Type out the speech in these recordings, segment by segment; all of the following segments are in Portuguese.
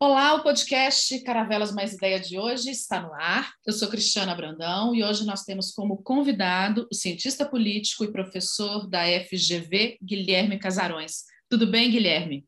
Olá, o podcast Caravelas Mais Ideia de hoje está no ar. Eu sou Cristiana Brandão e hoje nós temos como convidado o cientista político e professor da FGV, Guilherme Casarões. Tudo bem, Guilherme?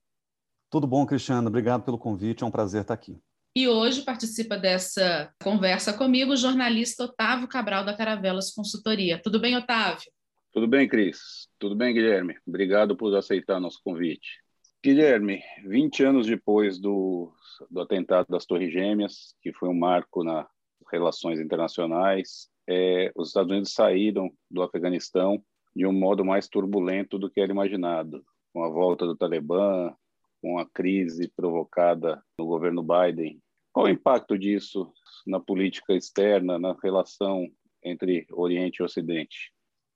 Tudo bom, Cristiana. Obrigado pelo convite. É um prazer estar aqui. E hoje participa dessa conversa comigo o jornalista Otávio Cabral da Caravelas Consultoria. Tudo bem, Otávio? Tudo bem, Cris. Tudo bem, Guilherme. Obrigado por aceitar nosso convite. Guilherme, 20 anos depois do, do atentado das Torres Gêmeas, que foi um marco nas relações internacionais, é, os Estados Unidos saíram do Afeganistão de um modo mais turbulento do que era imaginado, com a volta do Talibã, com a crise provocada no governo Biden. Qual o impacto disso na política externa, na relação entre Oriente e Ocidente?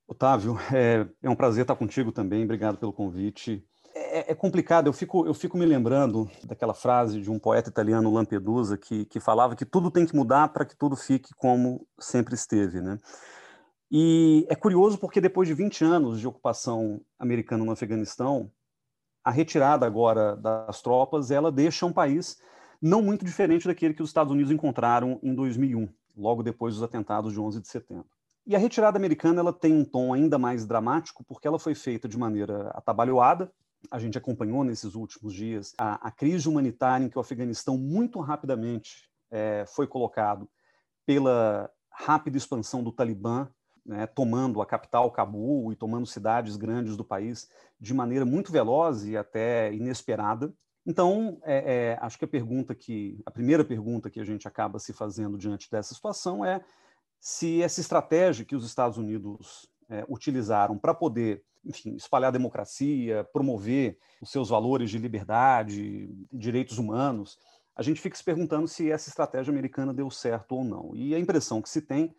Otávio, é, é um prazer estar contigo também. Obrigado pelo convite. É, é, complicado, eu fico, eu fico me lembrando daquela frase de um poeta italiano, Lampedusa, que, que falava que tudo tem que mudar para que tudo fique como sempre esteve. Né? E é curioso porque depois de 20 anos de ocupação americana no Afeganistão, a retirada agora das tropas, ela deixa um país não muito diferente daquele que os Estados Unidos encontraram em 2001, logo depois dos atentados de 11 de setembro. E a retirada americana ela tem um tom ainda mais dramático porque ela foi feita de maneira atabalhoada, a gente acompanhou nesses últimos dias a, a crise humanitária em que o Afeganistão muito rapidamente é, foi colocado pela rápida expansão do Talibã, né, tomando a capital Cabul e tomando cidades grandes do país de maneira muito veloz e até inesperada. Então, é, é, acho que a pergunta que a primeira pergunta que a gente acaba se fazendo diante dessa situação é se essa estratégia que os Estados Unidos é, utilizaram para poder enfim, espalhar democracia, promover os seus valores de liberdade, direitos humanos, a gente fica se perguntando se essa estratégia americana deu certo ou não. E a impressão que se tem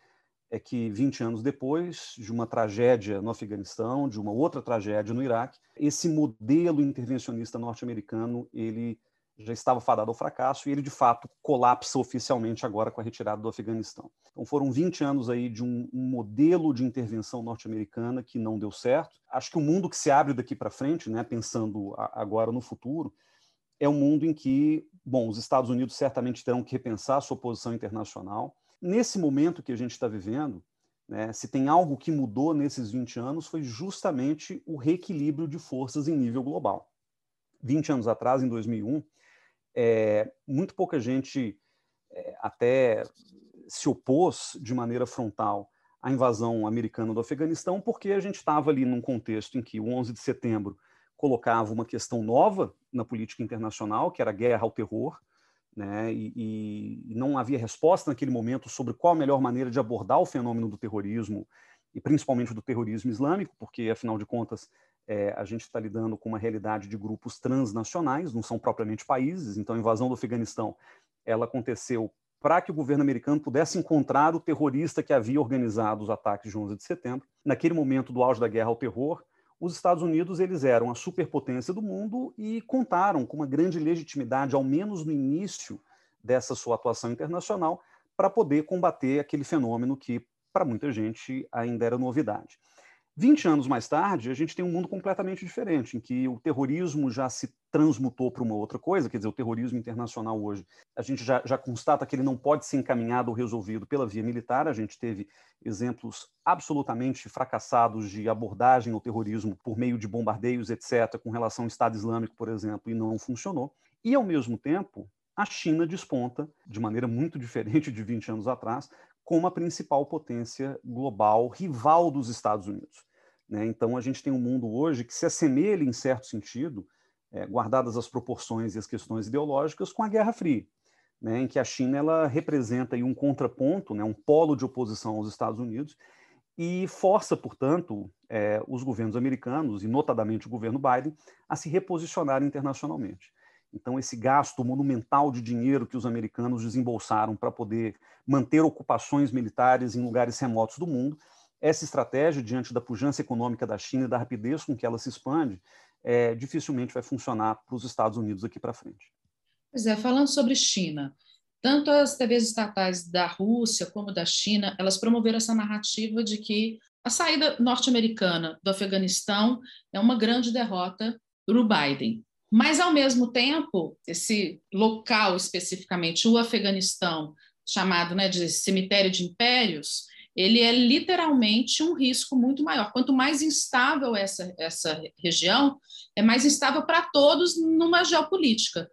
é que 20 anos depois de uma tragédia no Afeganistão, de uma outra tragédia no Iraque, esse modelo intervencionista norte-americano, ele já estava fadado ao fracasso e ele de fato colapsa oficialmente agora com a retirada do Afeganistão. Então foram 20 anos aí de um, um modelo de intervenção norte-americana que não deu certo. Acho que o mundo que se abre daqui para frente, né, pensando a, agora no futuro, é um mundo em que, bom, os Estados Unidos certamente terão que repensar a sua posição internacional. Nesse momento que a gente está vivendo, né, se tem algo que mudou nesses 20 anos foi justamente o reequilíbrio de forças em nível global. 20 anos atrás, em 2001, é, muito pouca gente é, até se opôs de maneira frontal à invasão americana do Afeganistão, porque a gente estava ali num contexto em que o 11 de setembro colocava uma questão nova na política internacional, que era a guerra ao terror, né, e, e, não havia resposta naquele momento sobre qual a melhor maneira de abordar o fenômeno do terrorismo, e principalmente do terrorismo islâmico, porque, afinal de contas, é, a gente está lidando com uma realidade de grupos transnacionais, não são propriamente países, então a invasão do Afeganistão ela aconteceu para que o governo americano pudesse encontrar o terrorista que havia organizado os ataques de 11 de setembro. Naquele momento do auge da guerra ao terror, os Estados Unidos eles eram a superpotência do mundo e contaram com uma grande legitimidade, ao menos no início dessa sua atuação internacional, para poder combater aquele fenômeno que, para muita gente, ainda era novidade. 20 anos mais tarde, a gente tem um mundo completamente diferente, em que o terrorismo já se transmutou para uma outra coisa, quer dizer, o terrorismo internacional hoje, a gente já, já, constata que ele não pode ser encaminhado ou resolvido pela via militar, a gente teve exemplos absolutamente fracassados de abordagem ao terrorismo por meio de bombardeios, etc., com relação ao Estado Islâmico, por exemplo, e não funcionou. E, ao mesmo tempo, a China desponta, de maneira muito diferente de 20 anos atrás, como a principal potência global rival dos Estados Unidos. Né? Então, a gente tem um mundo hoje que se assemelha, em certo sentido, é, guardadas as proporções e as questões ideológicas, com a Guerra Fria, né? em que a China ela representa aí um contraponto, né? um polo de oposição aos Estados Unidos, e força, portanto, é, os governos americanos, e notadamente o governo Biden, a se reposicionar internacionalmente. Então, esse gasto monumental de dinheiro que os americanos desembolsaram para poder manter ocupações militares em lugares remotos do mundo, essa estratégia, diante da pujança econômica da China e da rapidez com que ela se expande, é, dificilmente vai funcionar para os Estados Unidos aqui para frente. Pois é, falando sobre China, tanto as TVs estatais da Rússia como da China, elas promoveram essa narrativa de que a saída norte-americana do Afeganistão é uma grande derrota para o Biden. Mas, ao mesmo tempo, esse local especificamente, o Afeganistão, chamado né, de cemitério de impérios, ele é literalmente um risco muito maior. Quanto mais instável essa, essa região, é mais instável para todos numa geopolítica.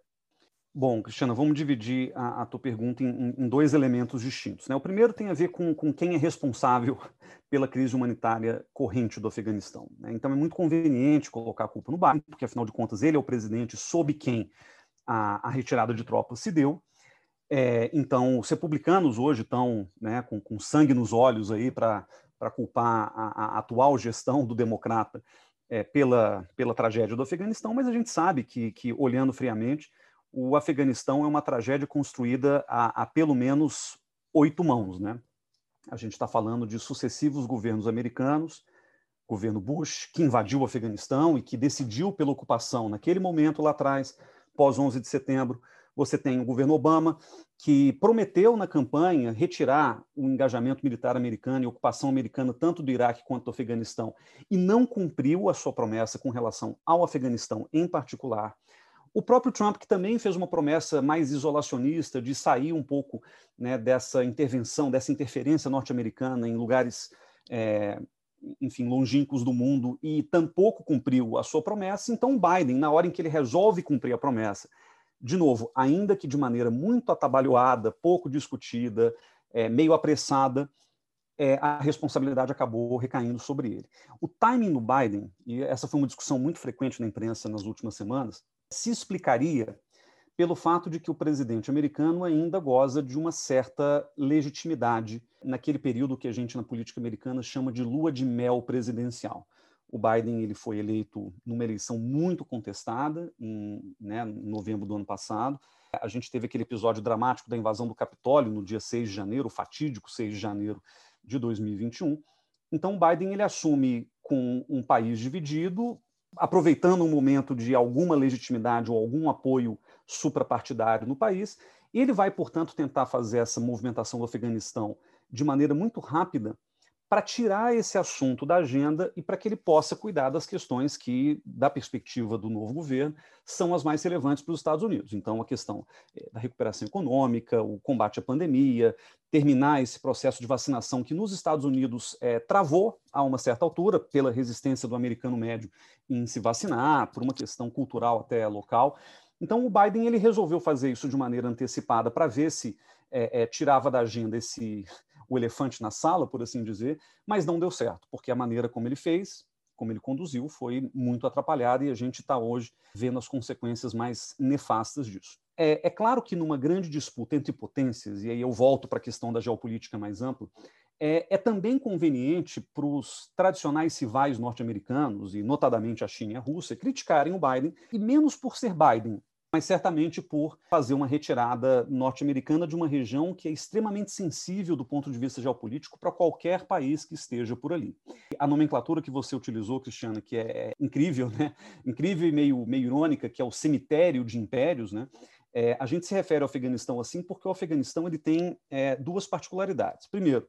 Bom, Cristiana, vamos dividir a, a tua pergunta em, em, dois elementos distintos. Né? O primeiro tem a ver com, com quem é responsável pela crise humanitária corrente do Afeganistão. Né? Então é muito conveniente colocar a culpa no Biden, porque afinal de contas ele é o presidente sob quem a, a retirada de tropas se deu. É, então, os republicanos hoje estão né, com, com, sangue nos olhos aí para culpar a, a, atual gestão do democrata é, pela, pela tragédia do Afeganistão, mas a gente sabe que, que olhando friamente, o Afeganistão é uma tragédia construída a, a pelo menos oito mãos. Né? A gente está falando de sucessivos governos americanos, governo Bush, que invadiu o Afeganistão e que decidiu pela ocupação naquele momento lá atrás, pós 11 de setembro. Você tem o governo Obama, que prometeu na campanha retirar o engajamento militar americano e ocupação americana tanto do Iraque quanto do Afeganistão, e não cumpriu a sua promessa com relação ao Afeganistão em particular. O próprio Trump, que também fez uma promessa mais isolacionista de sair um pouco né, dessa intervenção, dessa interferência norte-americana em lugares, é, enfim, longínquos do mundo, e tampouco cumpriu a sua promessa. Então, Biden, na hora em que ele resolve cumprir a promessa, de novo, ainda que de maneira muito atabalhoada, pouco discutida, é, meio apressada, é, a responsabilidade acabou recaindo sobre ele. O timing do Biden, e essa foi uma discussão muito frequente na imprensa nas últimas semanas, se explicaria pelo fato de que o presidente americano ainda goza de uma certa legitimidade naquele período que a gente na política americana chama de lua de mel presidencial. O Biden ele foi eleito numa eleição muito contestada em, né, em novembro do ano passado. A gente teve aquele episódio dramático da invasão do Capitólio no dia 6 de janeiro, fatídico 6 de janeiro de 2021. Então, Biden ele assume com um país dividido, aproveitando um momento de alguma legitimidade ou algum apoio suprapartidário no país, ele vai, portanto, tentar fazer essa movimentação do Afeganistão de maneira muito rápida para tirar esse assunto da agenda e para que ele possa cuidar das questões que, da perspectiva do novo governo, são as mais relevantes para os Estados Unidos. Então, a questão eh, da recuperação econômica, o combate à pandemia, terminar esse processo de vacinação que nos Estados Unidos é, travou a uma certa altura pela resistência do americano médio em se vacinar, por uma questão cultural até local. Então, o Biden ele resolveu fazer isso de maneira antecipada para ver se é, é, tirava da agenda esse o elefante na sala, por assim dizer, mas não deu certo, porque a maneira como ele fez, como ele conduziu, foi muito atrapalhada e a gente está hoje vendo as consequências mais nefastas disso. É, é, claro que numa grande disputa entre potências, e aí eu volto para a questão da geopolítica mais ampla, é, é também conveniente para os tradicionais rivais norte-americanos, e notadamente a China e a Rússia, criticarem o Biden, e menos por ser Biden, mas certamente por fazer uma retirada norte-americana de uma região que é extremamente sensível do ponto de vista geopolítico para qualquer país que esteja por ali. A nomenclatura que você utilizou, Cristiana, que é incrível, né? incrível e meio, meio irônica, que é o cemitério de impérios, né? É, a gente se refere ao Afeganistão assim porque o Afeganistão ele tem é, duas particularidades. Primeiro,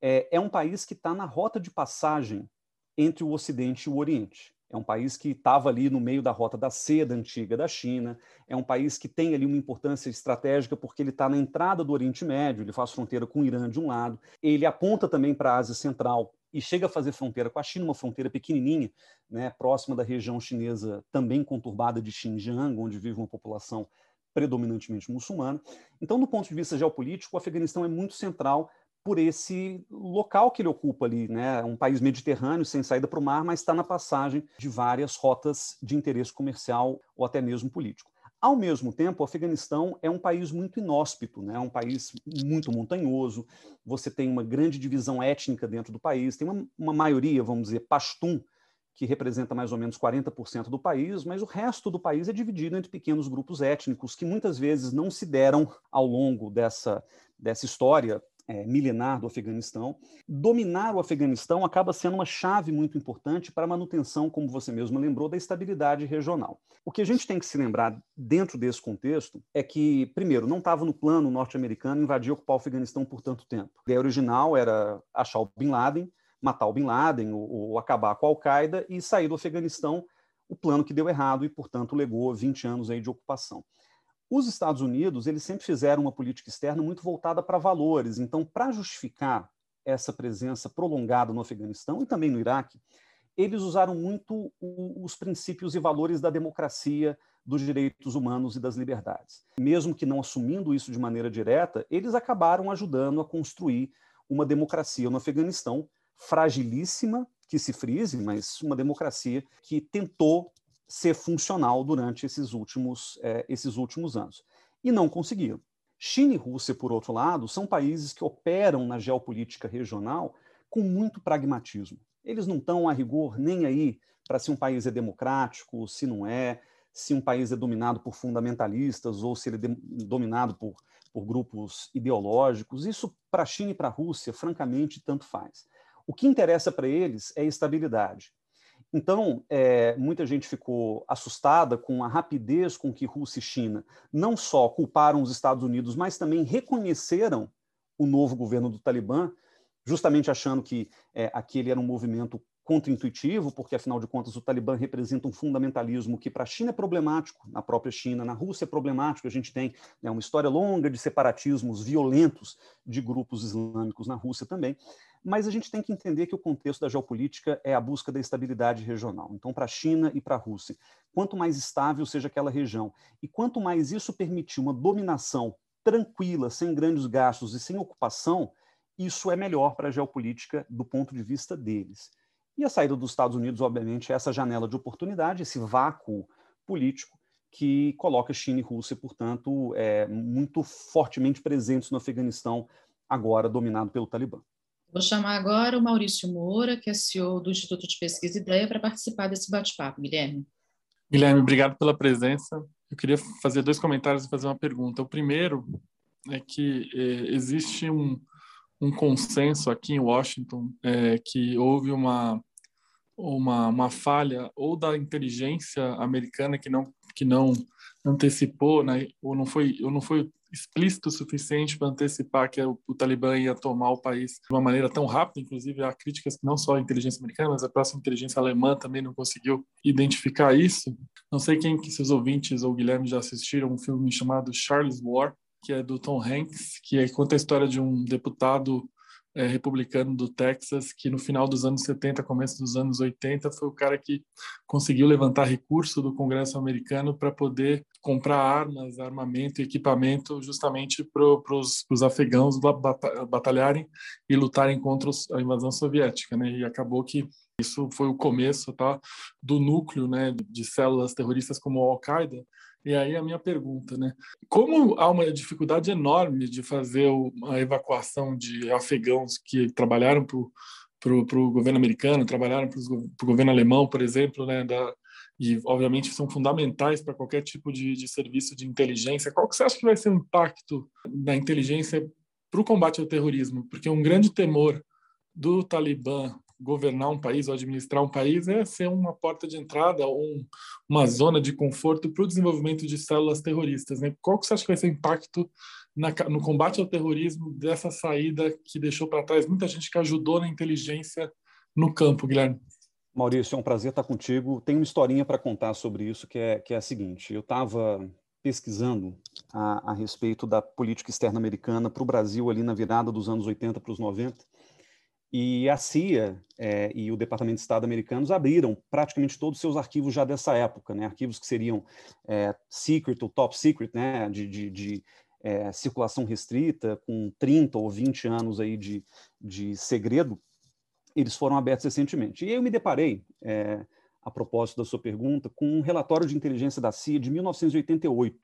é, é um país que está na rota de passagem entre o Ocidente e o Oriente. É um país que estava ali no meio da rota da seda antiga da China. É um país que tem ali uma importância estratégica porque ele está na entrada do Oriente Médio, ele faz fronteira com o Irã de um lado. Ele aponta também para a Ásia Central e chega a fazer fronteira com a China, uma fronteira pequenininha, né, próxima da região chinesa também conturbada de Xinjiang, onde vive uma população predominantemente muçulmana. Então, do ponto de vista geopolítico, o Afeganistão é muito central por esse local que ele ocupa ali, né? Um país mediterrâneo sem saída para o mar, mas está na passagem de várias rotas de interesse comercial ou até mesmo político. Ao mesmo tempo, o Afeganistão é um país muito inóspito, né? é um país muito montanhoso, você tem uma grande divisão étnica dentro do país, tem uma, uma maioria, vamos dizer, pastum, que representa mais ou menos 40% do país, mas o resto do país é dividido entre pequenos grupos étnicos que muitas vezes não se deram ao longo dessa, dessa história é, milenar do Afeganistão. Dominar o Afeganistão acaba sendo uma chave muito importante para a manutenção, como você mesmo lembrou, da estabilidade regional. O que a gente tem que se lembrar dentro desse contexto é que, primeiro, não estava no plano norte-americano invadir e ocupar o Afeganistão por tanto tempo. A ideia original era achar o Bin Laden, matar o Bin Laden ou, ou acabar com a Al-Qaeda e sair do Afeganistão o plano que deu errado e, portanto, legou 20 anos aí de ocupação. Os Estados Unidos, eles sempre fizeram uma política externa muito voltada para valores. Então, para justificar essa presença prolongada no Afeganistão e também no Iraque, eles usaram muito os princípios e valores da democracia, dos direitos humanos e das liberdades. Mesmo que não assumindo isso de maneira direta, eles acabaram ajudando a construir uma democracia no Afeganistão fragilíssima, que se frise, mas uma democracia que tentou ser funcional durante esses últimos, é, esses últimos anos. E não conseguiram. China e Rússia, por outro lado, são países que operam na geopolítica regional com muito pragmatismo. Eles não estão, a rigor, nem aí para se um país é democrático, se não é, se um país é dominado por fundamentalistas ou se ele é dominado por, por grupos ideológicos. Isso, para a China e para a Rússia, francamente, tanto faz. O que interessa para eles é estabilidade. Então, é, muita gente ficou assustada com a rapidez com que Rússia e China não só culparam os Estados Unidos, mas também reconheceram o novo governo do Talibã, justamente achando que é, aquele era um movimento contraintuitivo, porque afinal de contas o Talibã representa um fundamentalismo que para a China é problemático, na própria China, na Rússia é problemático. A gente tem né, uma história longa de separatismos violentos de grupos islâmicos na Rússia também mas a gente tem que entender que o contexto da geopolítica é a busca da estabilidade regional. Então, para a China e para a Rússia, quanto mais estável seja aquela região e quanto mais isso permitir uma dominação tranquila, sem grandes gastos e sem ocupação, isso é melhor para a geopolítica do ponto de vista deles. E a saída dos Estados Unidos, obviamente, é essa janela de oportunidade, esse vácuo político que coloca China e Rússia, portanto, é, muito fortemente presentes no Afeganistão, agora dominado pelo Talibã. Vou chamar agora o Maurício Moura, que é CEO do Instituto de Pesquisa Ideia, para participar desse bate-papo. Guilherme. Guilherme, obrigado pela presença. Eu queria fazer dois comentários e fazer uma pergunta. O primeiro é que é, existe um, um consenso aqui em Washington é, que houve uma, uma, uma falha ou da inteligência americana que não que não antecipou, né, ou não foi ou não foi explícito o suficiente para antecipar que o, o, Talibã ia tomar o país de uma maneira tão rápida. Inclusive, há críticas que não só a inteligência americana, mas a próxima inteligência alemã também não conseguiu identificar isso. Não sei quem que seus ouvintes ou Guilherme já assistiram um filme chamado Charles War, que é do Tom Hanks, que conta a história de um deputado é, republicano do Texas, que no final dos anos 70, começo dos anos 80, foi o cara que conseguiu levantar recurso do Congresso americano para poder comprar armas, armamento e equipamento justamente para os afegãos batalharem e lutarem contra a invasão soviética, né? E acabou que isso foi o começo tá, do núcleo né, de células terroristas como a Al-Qaeda, e aí a minha pergunta, né? Como há uma dificuldade enorme de fazer a evacuação de afegãos que trabalharam para o governo americano, trabalharam para o governo alemão, por exemplo, né? Da, e obviamente são fundamentais para qualquer tipo de, de, serviço de inteligência. Qual que você acha que vai ser o impacto da inteligência para o combate ao terrorismo? Porque um grande temor do Talibã governar um país ou administrar um país é ser uma porta de entrada ou um, uma zona de conforto para o desenvolvimento de células terroristas. Né? Qual que você acha que vai ser o impacto na, no combate ao terrorismo dessa saída que deixou para trás muita gente que ajudou na inteligência no campo, Guilherme? Maurício, é um prazer estar contigo. Tem uma historinha para contar sobre isso que é, que é a seguinte. Eu estava pesquisando a, a, respeito da política externa americana para o Brasil ali na virada dos anos 80 para os 90 e a CIA é, e o Departamento de Estado americanos abriram praticamente todos os seus arquivos já dessa época, né? arquivos que seriam é, secret ou top secret, né? de, de, de é, circulação restrita, com 30 ou 20 anos aí de, de segredo, eles foram abertos recentemente. E eu me deparei, é, a propósito da sua pergunta, com um relatório de inteligência da CIA de 1988,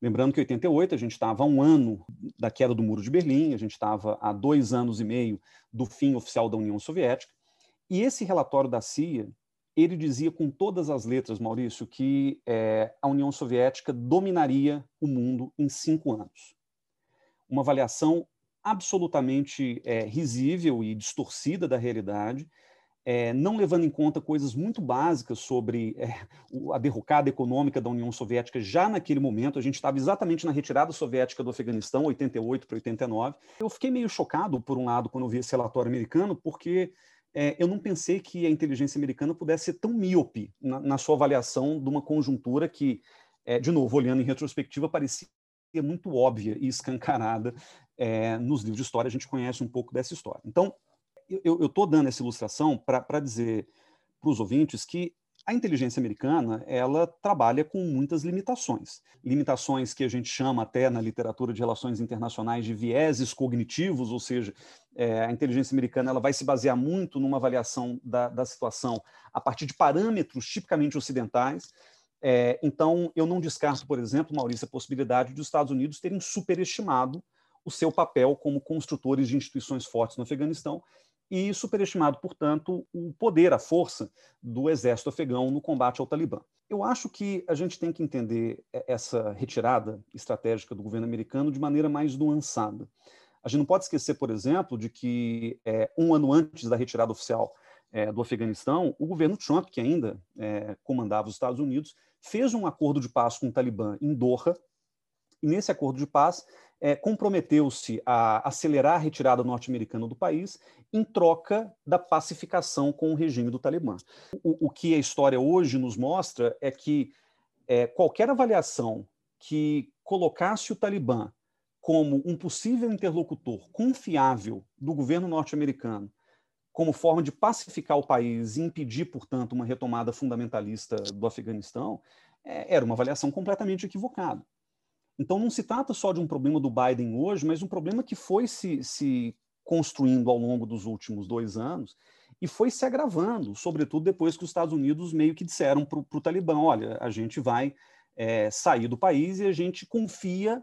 Lembrando que em 88 a gente estava a um ano da queda do Muro de Berlim, a gente estava a dois anos e meio do fim oficial da União Soviética, e esse relatório da CIA ele dizia com todas as letras, Maurício, que é, a União Soviética dominaria o mundo em cinco anos. Uma avaliação absolutamente é, risível e distorcida da realidade, é, não levando em conta coisas muito básicas sobre é, a derrocada econômica da União Soviética já naquele momento. A gente estava exatamente na retirada soviética do Afeganistão, 88 para 89. Eu fiquei meio chocado, por um lado, quando eu vi esse relatório americano, porque é, eu não pensei que a inteligência americana pudesse ser tão míope na, na sua avaliação de uma conjuntura que, de novo, olhando em retrospectiva, parecia muito óbvia e escancarada nos livros de história. A gente conhece um pouco dessa história. Então, eu estou dando essa ilustração para dizer para os ouvintes que a inteligência americana ela trabalha com muitas limitações, limitações que a gente chama até na literatura de relações internacionais de vieses cognitivos, ou seja, é, a inteligência americana ela vai se basear muito numa avaliação da, da situação a partir de parâmetros tipicamente ocidentais. É, então, eu não descarto, por exemplo, Maurício, a possibilidade dos Estados Unidos terem superestimado o seu papel como construtores de instituições fortes no Afeganistão e superestimado, portanto, o poder, a força do exército afegão no combate ao Talibã. Eu acho que a gente tem que entender essa retirada estratégica do governo americano de maneira mais nuançada. A gente não pode esquecer, por exemplo, de que é, um ano antes da retirada oficial é, do Afeganistão, o governo Trump, que ainda é, comandava os Estados Unidos, fez um acordo de paz com o Talibã em Doha, e nesse acordo de paz é, comprometeu-se a acelerar a retirada norte-americana do país em troca da pacificação com o regime do Talibã. O, o que a história hoje nos mostra é que é, qualquer avaliação que colocasse o Talibã como um possível interlocutor confiável do governo norte-americano, como forma de pacificar o país e impedir, portanto, uma retomada fundamentalista do Afeganistão, é, era uma avaliação completamente equivocada. Então, não se trata só de um problema do Biden hoje, mas um problema que foi se, se construindo ao longo dos últimos dois anos e foi se agravando, sobretudo depois que os Estados Unidos meio que disseram para o Talibã: olha, a gente vai é, sair do país e a gente confia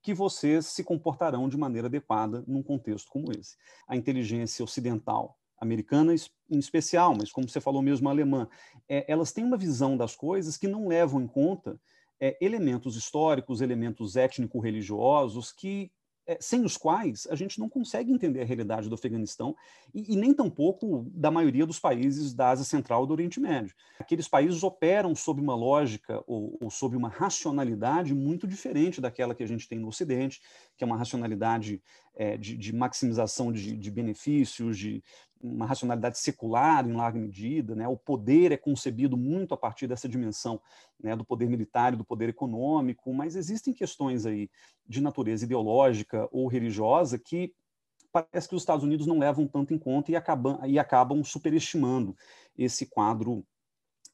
que vocês se comportarão de maneira adequada num contexto como esse. A inteligência ocidental, americana em especial, mas como você falou mesmo, alemã, é, elas têm uma visão das coisas que não levam em conta é, elementos históricos, elementos étnico-religiosos que é, sem os quais a gente não consegue entender a realidade do Afeganistão e, e, nem tampouco da maioria dos países da Ásia Central e do Oriente Médio. Aqueles países operam sob uma lógica ou, ou sob uma racionalidade muito diferente daquela que a gente tem no Ocidente, que é uma racionalidade é, de, de, maximização de, de benefícios, de, uma racionalidade secular em larga medida, né? o poder é concebido muito a partir dessa dimensão né, do poder militar e do poder econômico, mas existem questões aí de natureza ideológica ou religiosa que parece que os Estados Unidos não levam tanto em conta e acabam, e acabam superestimando esse quadro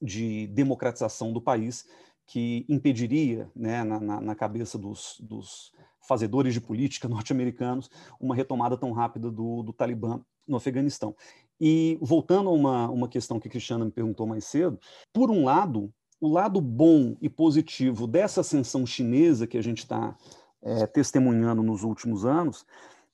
de democratização do país que impediria, né, na, na, cabeça dos, dos fazedores de política norte-americanos, uma retomada tão rápida do, do Talibã no Afeganistão. E voltando a uma, uma questão que a Cristiana me perguntou mais cedo, por um lado, o lado bom e positivo dessa ascensão chinesa que a gente está é, testemunhando nos últimos anos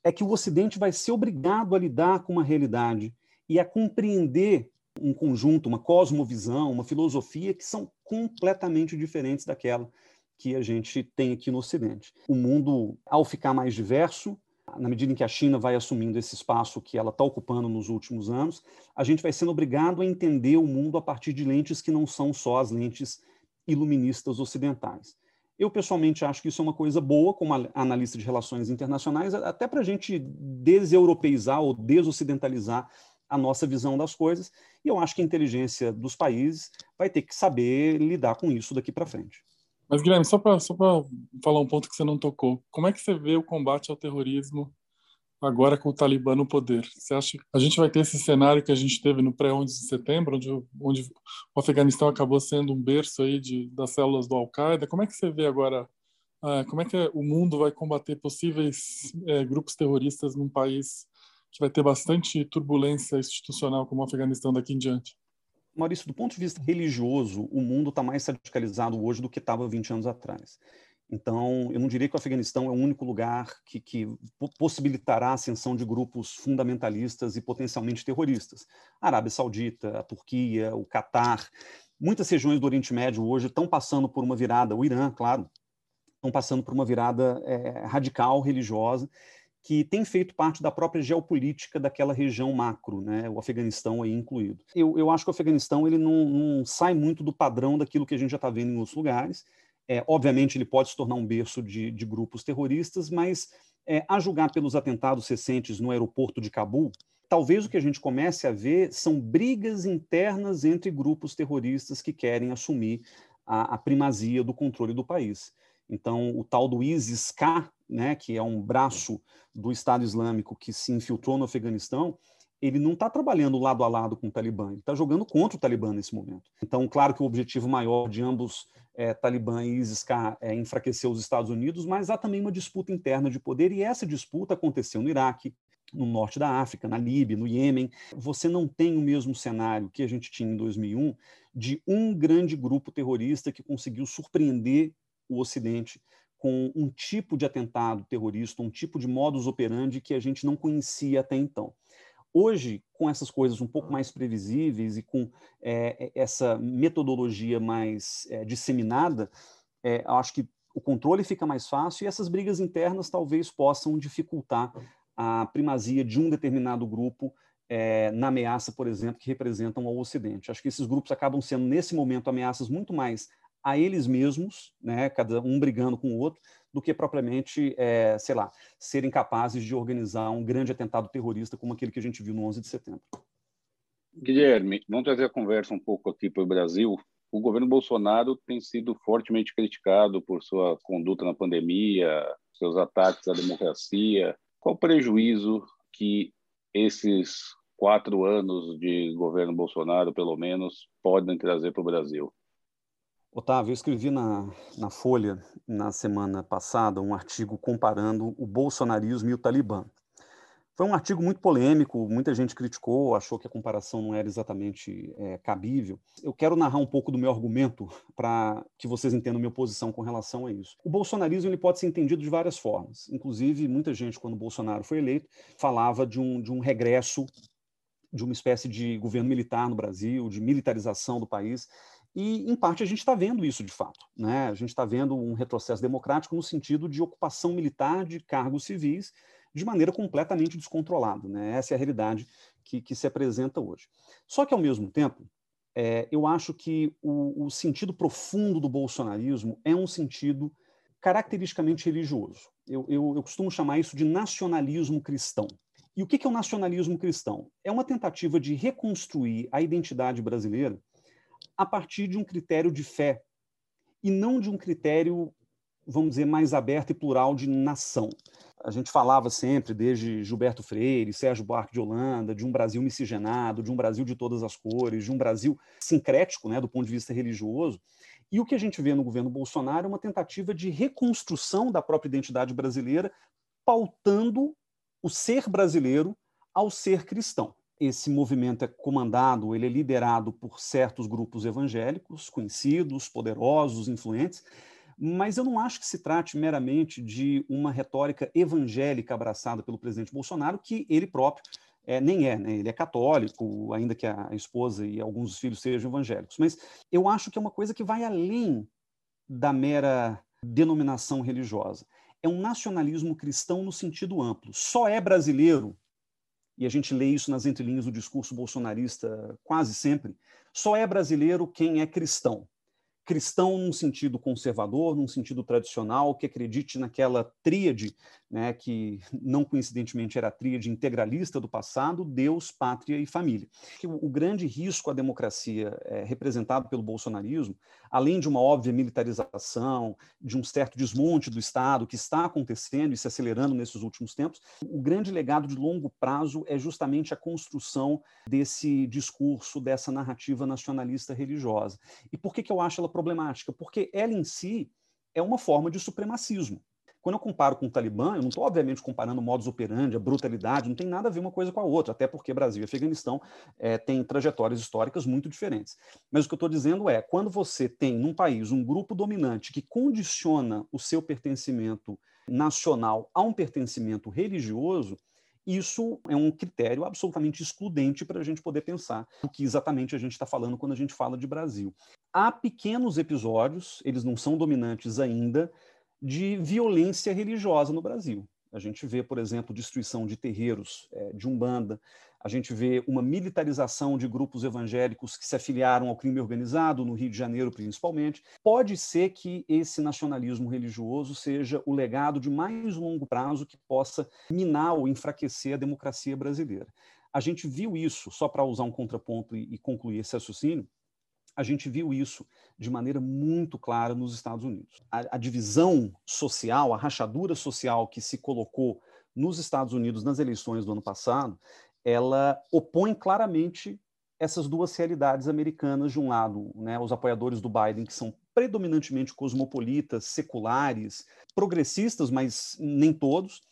é que o Ocidente vai ser obrigado a lidar com uma realidade e a compreender um conjunto, uma cosmovisão, uma filosofia que são completamente diferentes daquela que a gente tem aqui no Ocidente. O mundo, ao ficar mais diverso, na medida em que a China vai assumindo esse espaço que ela está ocupando nos últimos anos, a gente vai sendo obrigado a entender o mundo a partir de lentes que não são só as lentes iluministas ocidentais. Eu, pessoalmente, acho que isso é uma coisa boa, como analista de relações internacionais, até para a gente deseuropeizar ou desocidentalizar a nossa visão das coisas, e eu acho que a inteligência dos países vai ter que saber lidar com isso daqui para frente. Mas, Guilherme, só para falar um ponto que você não tocou, como é que você vê o combate ao terrorismo agora com o Talibã no poder? Você acha que a gente vai ter esse cenário que a gente teve no pré-11 de setembro, onde, onde o Afeganistão acabou sendo um berço aí de, das células do Al-Qaeda? Como é que você vê agora, uh, como é que o mundo vai combater possíveis uh, grupos terroristas num país que vai ter bastante turbulência institucional como o Afeganistão daqui em diante? Maurício, do ponto de vista religioso, o mundo está mais radicalizado hoje do que estava 20 anos atrás. Então, eu não diria que o Afeganistão é o único lugar que, que, possibilitará a ascensão de grupos fundamentalistas e potencialmente terroristas. A Arábia Saudita, a Turquia, o Catar, muitas regiões do Oriente Médio hoje estão passando por uma virada, o Irã, claro, estão passando por uma virada é, radical religiosa que tem feito parte da própria geopolítica daquela região macro, né, o Afeganistão aí incluído. Eu, eu acho que o Afeganistão ele não, não sai muito do padrão daquilo que a gente já está vendo em outros lugares. É, obviamente, ele pode se tornar um berço de, de grupos terroristas, mas é, a julgar pelos atentados recentes no aeroporto de Cabul, talvez o que a gente comece a ver são brigas internas entre grupos terroristas que querem assumir a, a primazia do controle do país. Então, o tal do ISIS-K, né, que é um braço do Estado Islâmico que se infiltrou no Afeganistão, ele não está trabalhando lado a lado com o Talibã, ele está jogando contra o Talibã nesse momento. Então, claro que o objetivo maior de ambos, é, Talibã e ISIS-K, é enfraquecer os Estados Unidos, mas há também uma disputa interna de poder, e essa disputa aconteceu no Iraque, no norte da África, na Líbia, no Iêmen. Você não tem o mesmo cenário que a gente tinha em 2001 de um grande grupo terrorista que conseguiu surpreender o Ocidente com um tipo de atentado terrorista, um tipo de modus operandi que a gente não conhecia até então. Hoje, com essas coisas um pouco mais previsíveis e com é, essa metodologia mais é, disseminada, é, acho que o controle fica mais fácil e essas brigas internas talvez possam dificultar a primazia de um determinado grupo é, na ameaça, por exemplo, que representam ao Ocidente. Acho que esses grupos acabam sendo, nesse momento, ameaças muito mais a eles mesmos, né, cada um brigando com o outro, do que propriamente, é, sei lá, serem capazes de organizar um grande atentado terrorista como aquele que a gente viu no 11 de setembro. Guilherme, vamos trazer a conversa um pouco aqui para o Brasil. O governo Bolsonaro tem sido fortemente criticado por sua conduta na pandemia, seus ataques à democracia, qual o prejuízo que esses quatro anos de governo Bolsonaro, pelo menos, podem trazer para o Brasil? Otávio, eu escrevi na, na Folha, na semana passada, um artigo comparando o bolsonarismo e o Talibã. Foi um artigo muito polêmico, muita gente criticou, achou que a comparação não era exatamente é, cabível. Eu quero narrar um pouco do meu argumento para que vocês entendam minha posição com relação a isso. O bolsonarismo ele pode ser entendido de várias formas. Inclusive, muita gente, quando Bolsonaro foi eleito, falava de um, de um regresso de uma espécie de governo militar no Brasil, de militarização do país. E, em parte, a gente está vendo isso de fato. Né? A gente está vendo um retrocesso democrático no sentido de ocupação militar de cargos civis de maneira completamente descontrolada. Né? Essa é a realidade que, que se apresenta hoje. Só que, ao mesmo tempo, é, eu acho que o, o, sentido profundo do bolsonarismo é um sentido caracteristicamente religioso. Eu, eu, eu costumo chamar isso de nacionalismo cristão. E o que é o nacionalismo cristão? É uma tentativa de reconstruir a identidade brasileira a partir de um critério de fé e não de um critério, vamos dizer, mais aberto e plural de nação a gente falava sempre, desde Gilberto Freire, Sérgio Buarque de Holanda, de um Brasil miscigenado, de um Brasil de todas as cores, de um Brasil sincrético, né, do ponto de vista religioso. E o que a gente vê no governo Bolsonaro é uma tentativa de reconstrução da própria identidade brasileira, pautando o ser brasileiro ao ser cristão. Esse movimento é comandado, ele é liderado por certos grupos evangélicos, conhecidos, poderosos, influentes, mas eu não acho que se trate meramente de uma retórica evangélica abraçada pelo presidente Bolsonaro, que ele próprio é, nem é, né? ele é católico, ainda que a esposa e alguns dos filhos sejam evangélicos. Mas eu acho que é uma coisa que vai além da mera denominação religiosa. É um nacionalismo cristão no sentido amplo. Só é brasileiro, e a gente lê isso nas entrelinhas do discurso bolsonarista quase sempre, só é brasileiro quem é cristão. Cristão num sentido conservador, num sentido tradicional, que acredite naquela tríade, né, que não coincidentemente era a tríade integralista do passado, Deus, pátria e família. O, o grande risco à democracia é, representado pelo bolsonarismo, além de uma óbvia militarização, de um certo desmonte do Estado que está acontecendo e se acelerando nesses últimos tempos, o grande legado de longo prazo é justamente a construção desse discurso, dessa narrativa nacionalista religiosa. E por que, que eu acho ela problemática, porque ela em si é uma forma de supremacismo. Quando eu comparo com o Talibã, eu não estou, obviamente, comparando modus operandi, a brutalidade, não tem nada a ver uma coisa com a outra, até porque Brasil e Afeganistão é, têm trajetórias históricas muito diferentes. Mas o que eu estou dizendo é, quando você tem num país um grupo dominante que condiciona o seu pertencimento nacional a um pertencimento religioso, isso é um critério absolutamente excludente para a gente poder pensar o que exatamente a gente está falando quando a gente fala de Brasil. Há pequenos episódios, eles não são dominantes ainda, de violência religiosa no Brasil. A gente vê, por exemplo, destruição de terreiros é, de Umbanda, a gente vê uma militarização de grupos evangélicos que se afiliaram ao crime organizado, no Rio de Janeiro principalmente. Pode ser que esse nacionalismo religioso seja o legado de mais longo prazo que possa minar ou enfraquecer a democracia brasileira. A gente viu isso, só para usar um contraponto e, e concluir esse raciocínio, a gente viu isso de maneira muito clara nos Estados Unidos. A, a, divisão social, a rachadura social que se colocou nos Estados Unidos nas eleições do ano passado, ela opõe claramente essas duas realidades americanas. De um lado, né, os apoiadores do Biden, que são predominantemente cosmopolitas, seculares, progressistas, mas nem todos,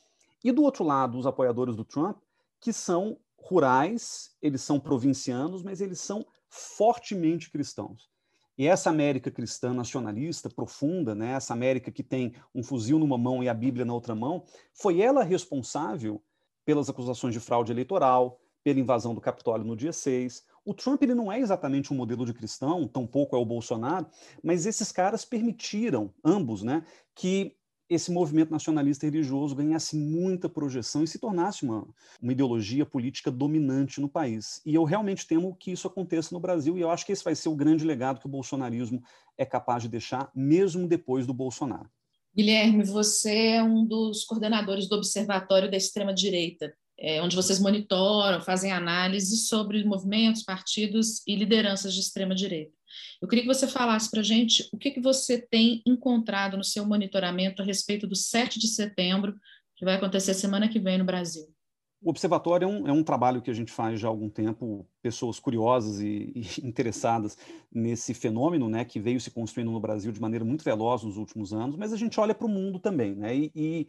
e do outro lado, os apoiadores do Trump, que são rurais, eles são provincianos, mas eles são fortemente cristãos. E essa América cristã nacionalista profunda, né, essa América que tem um fuzil numa mão e a Bíblia na outra mão, foi ela responsável pelas acusações de fraude eleitoral, pela invasão do Capitólio no dia 6. O Trump ele não é exatamente um modelo de cristão, tampouco é o Bolsonaro, mas esses caras permitiram, ambos, né, que esse movimento nacionalista religioso ganhasse muita projeção e se tornasse uma, uma ideologia política dominante no país. E eu realmente temo que isso aconteça no Brasil, e eu acho que esse vai ser o grande legado que o bolsonarismo é capaz de deixar, mesmo depois do Bolsonaro. Guilherme, você é um dos coordenadores do Observatório da Extrema-Direita, é, onde vocês monitoram, fazem análise sobre movimentos, partidos e lideranças de extrema-direita. Eu queria que você falasse para a gente o que, que você tem encontrado no seu monitoramento a respeito do 7 de setembro, que vai acontecer semana que vem no Brasil. O Observatório é um, é um, trabalho que a gente faz já há algum tempo, pessoas curiosas e, e, interessadas nesse fenômeno, né, que veio se construindo no Brasil de maneira muito veloz nos últimos anos, mas a gente olha para o mundo também, né, e, e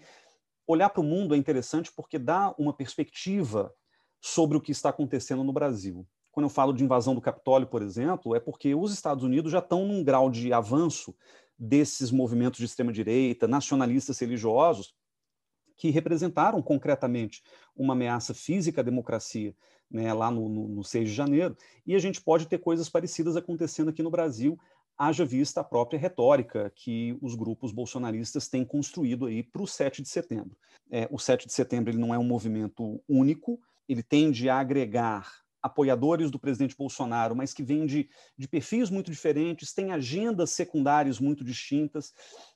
olhar para o mundo é interessante porque dá uma perspectiva sobre o que está acontecendo no Brasil quando eu falo de invasão do Capitólio, por exemplo, é porque os Estados Unidos já estão num grau de avanço desses movimentos de extrema-direita, nacionalistas religiosos, que representaram concretamente uma ameaça física à democracia né, lá no, no, no 6 de janeiro, e a gente pode ter coisas parecidas acontecendo aqui no Brasil, haja vista a própria retórica que os grupos bolsonaristas têm construído aí para o 7 de setembro. É, o 7 de setembro ele não é um movimento único, ele tende a agregar apoiadores do presidente Bolsonaro, mas que vêm de, de perfis muito diferentes, têm agendas secundárias muito distintas.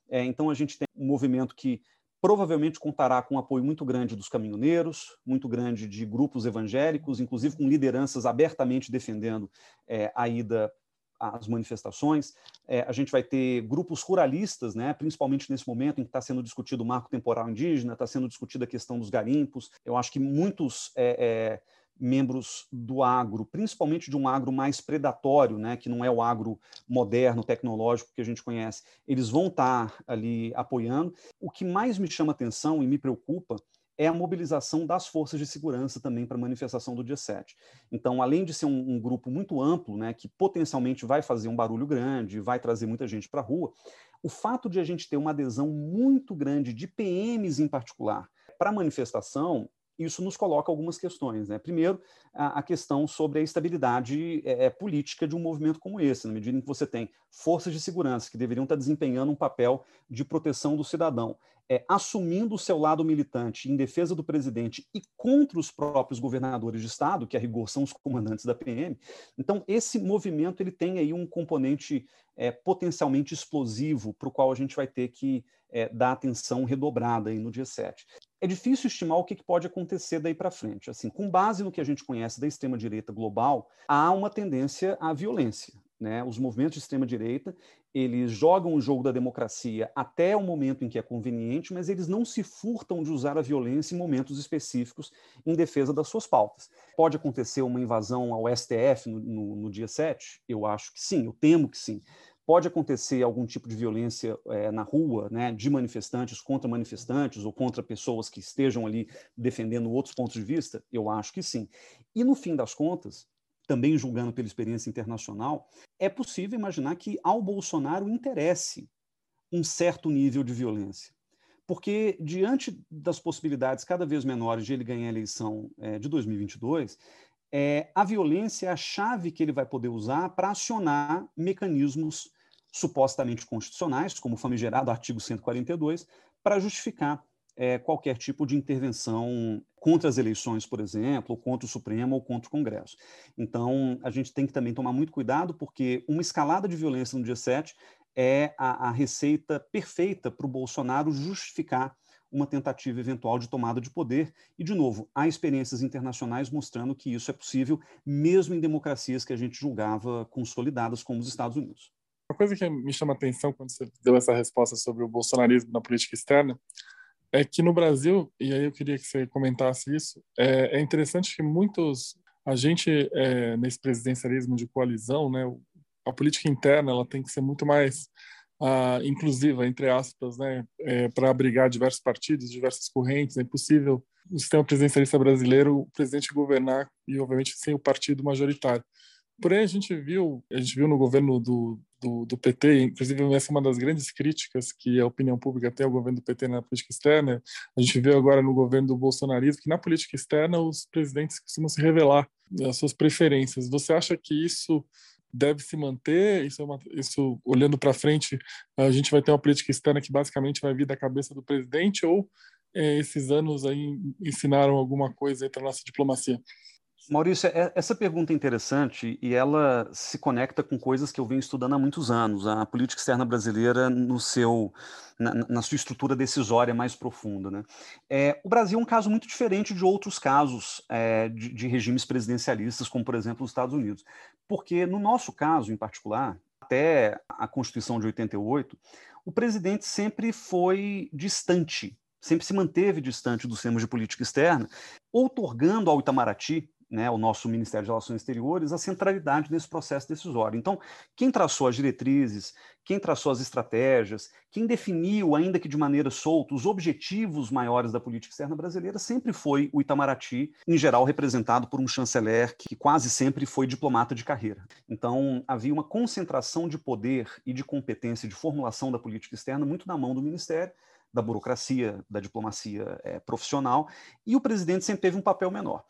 É, então, a gente tem um movimento que provavelmente contará com um apoio muito grande dos caminhoneiros, muito grande de grupos evangélicos, inclusive com lideranças abertamente defendendo é, a ida às manifestações. É, a gente vai ter grupos ruralistas, né, principalmente nesse momento em que está sendo discutido o marco temporal indígena, está sendo discutida a questão dos garimpos. Eu acho que muitos é, é membros do agro, principalmente de um agro mais predatório, né, que não é o agro moderno, tecnológico que a gente conhece, eles vão estar ali apoiando. O que mais me chama atenção e me preocupa é a mobilização das forças de segurança também para a manifestação do dia 7. Então, além de ser um, um, grupo muito amplo, né, que potencialmente vai fazer um barulho grande, vai trazer muita gente para a rua, o fato de a gente ter uma adesão muito grande de PMs em particular para a manifestação isso nos coloca algumas questões. Né? Primeiro, a, a questão sobre a estabilidade é, é, política de um movimento como esse, na medida em que você tem forças de segurança que deveriam estar desempenhando um papel de proteção do cidadão, é, assumindo o seu lado militante em defesa do presidente e contra os próprios governadores de estado, que a rigor são os comandantes da PM. Então, esse movimento ele tem aí um componente é, potencialmente explosivo para o qual a gente vai ter que é, dar atenção redobrada aí no dia 7 é difícil estimar o que pode acontecer daí para frente. Assim, com base no que a gente conhece da extrema-direita global, há uma tendência à violência. Né? Os movimentos de extrema-direita eles jogam o jogo da democracia até o momento em que é conveniente, mas eles não se furtam de usar a violência em momentos específicos em defesa das suas pautas. Pode acontecer uma invasão ao STF no, no, no dia 7? Eu acho que sim, eu temo que sim. Pode acontecer algum tipo de violência é, na rua, né, de manifestantes contra manifestantes ou contra pessoas que estejam ali defendendo outros pontos de vista? Eu acho que sim. E no fim das contas, também julgando pela experiência internacional, é possível imaginar que ao Bolsonaro interesse um certo nível de violência. Porque, diante das possibilidades cada vez menores de ele ganhar a eleição é, de 2022, é, a violência é a chave que ele vai poder usar para acionar mecanismos supostamente constitucionais, como o famigerado artigo 142, para justificar é, qualquer tipo de intervenção contra as eleições, por exemplo, ou contra o Supremo ou contra o Congresso. Então, a gente tem que também tomar muito cuidado, porque uma escalada de violência no dia 7 é a, a receita perfeita para o Bolsonaro justificar uma tentativa eventual de tomada de poder. E, de novo, há experiências internacionais mostrando que isso é possível, mesmo em democracias que a gente julgava consolidadas, como os Estados Unidos. Uma coisa que me chama a atenção quando você deu essa resposta sobre o bolsonarismo na política externa é que no Brasil, e aí eu queria que você comentasse isso, é, é interessante que muitos a gente é, nesse presidencialismo de coalizão, né, a política interna ela tem que ser muito mais uh, inclusiva, entre aspas, né, é, para abrigar diversos partidos, diversas correntes. É impossível o sistema presidencialista brasileiro, o presidente governar e, obviamente, sem o partido majoritário. Porém, a gente viu, a gente viu no governo do, do, do, PT, inclusive essa é uma das grandes críticas que a opinião pública tem ao governo do PT na política externa. A gente vê agora no governo do bolsonarismo que na política externa os presidentes costumam se revelar as suas preferências. Você acha que isso deve se manter? Isso, é uma, isso olhando para frente, a gente vai ter uma política externa que basicamente vai vir da cabeça do presidente ou é, esses anos aí ensinaram alguma coisa para nossa diplomacia? Maurício, é, essa pergunta é interessante e ela se conecta com coisas que eu venho estudando há muitos anos, a política externa brasileira no seu, na, na sua estrutura decisória mais profunda. Né? É, o Brasil é um caso muito diferente de outros casos é, de, de regimes presidencialistas, como, por exemplo, os Estados Unidos, porque no nosso caso, em particular, até a Constituição de 88, o presidente sempre foi distante sempre se manteve distante dos temas de política externa, outorgando ao Itamaraty né, o nosso Ministério de Relações Exteriores, a centralidade nesse processo decisório. Então, quem traçou as diretrizes, quem traçou as estratégias, quem definiu, ainda que de maneira solta, os objetivos maiores da política externa brasileira sempre foi o Itamaraty, em geral representado por um chanceler que quase sempre foi diplomata de carreira. Então, havia uma concentração de poder e de competência de formulação da política externa muito na mão do Ministério, da burocracia, da diplomacia é, profissional, e o presidente sempre teve um papel menor.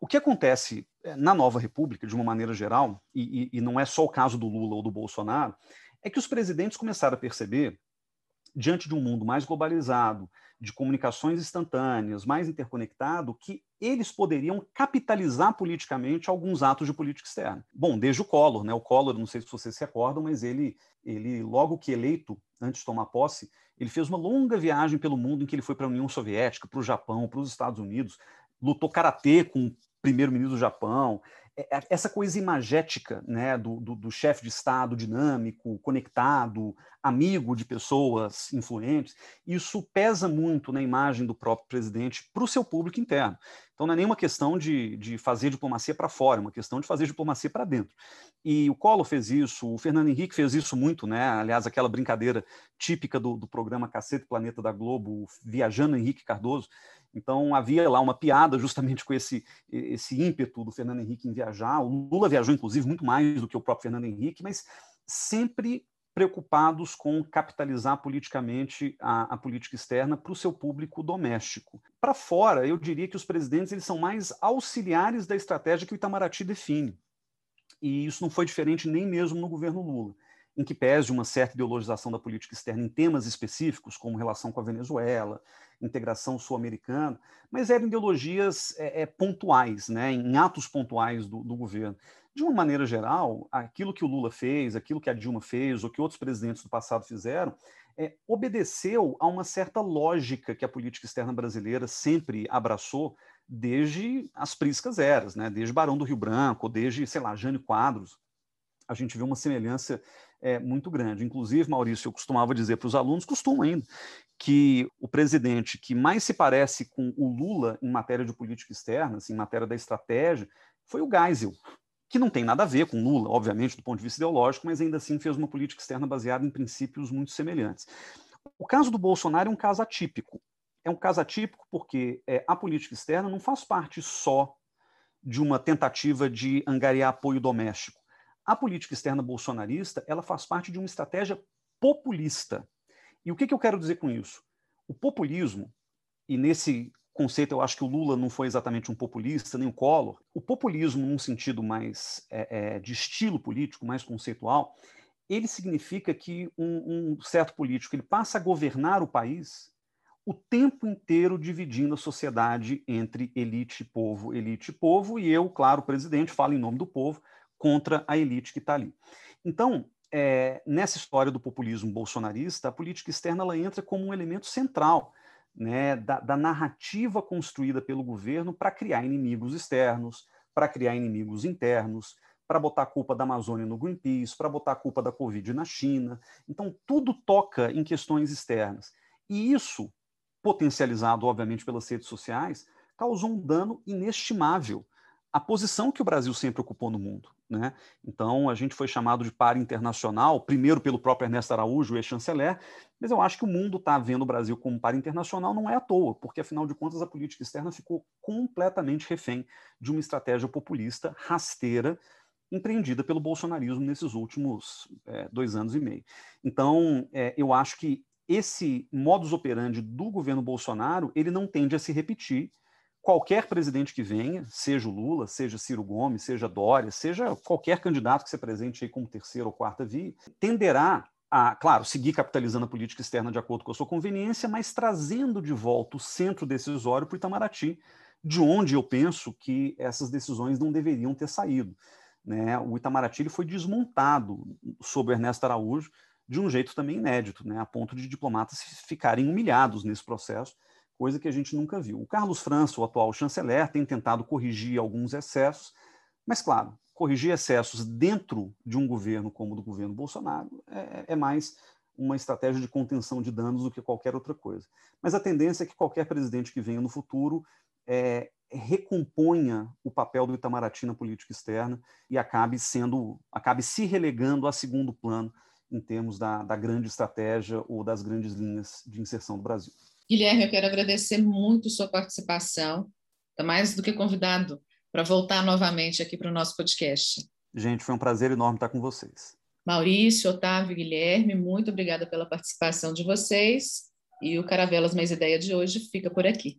O que acontece eh, na nova república, de uma maneira geral, e, e, não é só o caso do Lula ou do Bolsonaro, é que os presidentes começaram a perceber, diante de um mundo mais globalizado, de comunicações instantâneas, mais interconectado, que eles poderiam capitalizar politicamente alguns atos de política externa. Bom, desde o Collor, né? O Collor, não sei se vocês se recordam, mas ele, ele logo que eleito, antes de tomar posse, ele fez uma longa viagem pelo mundo em que ele foi para a União Soviética, para o Japão, para os Estados Unidos, lutou karatê com primeiro-ministro do Japão, é, é, essa coisa imagética né, do, do, do chefe de Estado dinâmico, conectado, amigo de pessoas influentes, isso pesa muito na imagem do próprio presidente para o seu público interno. Então não é nenhuma questão de, de fazer diplomacia para fora, é uma questão de fazer diplomacia para dentro. E o Collor fez isso, o Fernando Henrique fez isso muito, né? aliás, aquela brincadeira típica do, do programa Cacete Planeta da Globo, Viajando Henrique Cardoso, então havia lá uma piada justamente com esse, esse ímpeto do Fernando Henrique em viajar. O Lula viajou, inclusive, muito mais do que o próprio Fernando Henrique, mas sempre preocupados com capitalizar politicamente a, a política externa para o seu público doméstico. Para fora, eu diria que os presidentes eles são mais auxiliares da estratégia que o Itamaraty define. E isso não foi diferente nem mesmo no governo Lula em que pese uma certa ideologização da política externa em temas específicos, como relação com a Venezuela, integração sul-americana, mas eram ideologias é, é, pontuais, né, em atos pontuais do, do, governo. De uma maneira geral, aquilo que o Lula fez, aquilo que a Dilma fez, ou que outros presidentes do passado fizeram, é, obedeceu a uma certa lógica que a política externa brasileira sempre abraçou desde as priscas eras, né, desde Barão do Rio Branco, desde, sei lá, Jânio Quadros, a gente vê uma semelhança é, muito grande. Inclusive, Maurício, eu costumava dizer para os alunos, costumo ainda, que o presidente que mais se parece com o Lula em matéria de política externa, assim, em matéria da estratégia, foi o Geisel, que não tem nada a ver com Lula, obviamente, do ponto de vista ideológico, mas ainda assim fez uma política externa baseada em princípios muito semelhantes. O caso do Bolsonaro é um caso atípico. É um caso atípico porque é, a política externa não faz parte só de uma tentativa de angariar apoio doméstico. A política externa bolsonarista ela faz parte de uma estratégia populista. E o que, que eu quero dizer com isso? O populismo, e nesse conceito eu acho que o Lula não foi exatamente um populista, nem o Collor, o populismo, num sentido mais é, é, de estilo político, mais conceitual, ele significa que um, um certo político ele passa a governar o país o tempo inteiro dividindo a sociedade entre elite e povo, elite e povo, e eu, claro, presidente, falo em nome do povo, contra a elite que está ali. Então, é, nessa história do populismo bolsonarista, a política externa ela entra como um elemento central né, da, da narrativa construída pelo governo para criar inimigos externos, para criar inimigos internos, para botar a culpa da Amazônia no Greenpeace, para botar a culpa da Covid na China. Então, tudo toca em questões externas. E isso, potencializado, obviamente, pelas redes sociais, causou um dano inestimável à posição que o Brasil sempre ocupou no mundo. Né? Então, a gente foi chamado de par internacional, primeiro pelo próprio Ernesto Araújo, ex-chanceler, mas eu acho que o mundo está vendo o Brasil como par internacional não é à toa, porque, afinal de contas, a política externa ficou completamente refém de uma estratégia populista rasteira empreendida pelo bolsonarismo nesses últimos é, dois anos e meio. Então, é, eu acho que esse modus operandi do governo Bolsonaro ele não tende a se repetir qualquer presidente que venha, seja o Lula, seja Ciro Gomes, seja Dória, seja qualquer candidato que se apresente aí como terceira ou quarta via, tenderá a, claro, seguir capitalizando a política externa de acordo com a sua conveniência, mas trazendo de volta o centro decisório para o Itamaraty, de onde eu penso que essas decisões não deveriam ter saído. Né? O Itamaraty foi desmontado sob Ernesto Araújo de um jeito também inédito, né? a ponto de diplomatas ficarem humilhados nesse processo coisa que a gente nunca viu. O Carlos França, o atual chanceler, tem tentado corrigir alguns excessos, mas, claro, corrigir excessos dentro de um governo como o do governo Bolsonaro é, é mais uma estratégia de contenção de danos do que qualquer outra coisa. Mas a tendência é que qualquer presidente que venha no futuro é, recomponha o papel do Itamaraty na política externa e acabe sendo, acabe se relegando a segundo plano em termos da, da grande estratégia ou das grandes linhas de inserção do Brasil. Guilherme, eu quero agradecer muito sua participação. Está mais do que convidado para voltar novamente aqui para o nosso podcast. Gente, foi um prazer enorme estar com vocês. Maurício, Otávio Guilherme, muito obrigada pela participação de vocês. E o Caravelas Mais Ideia de hoje fica por aqui.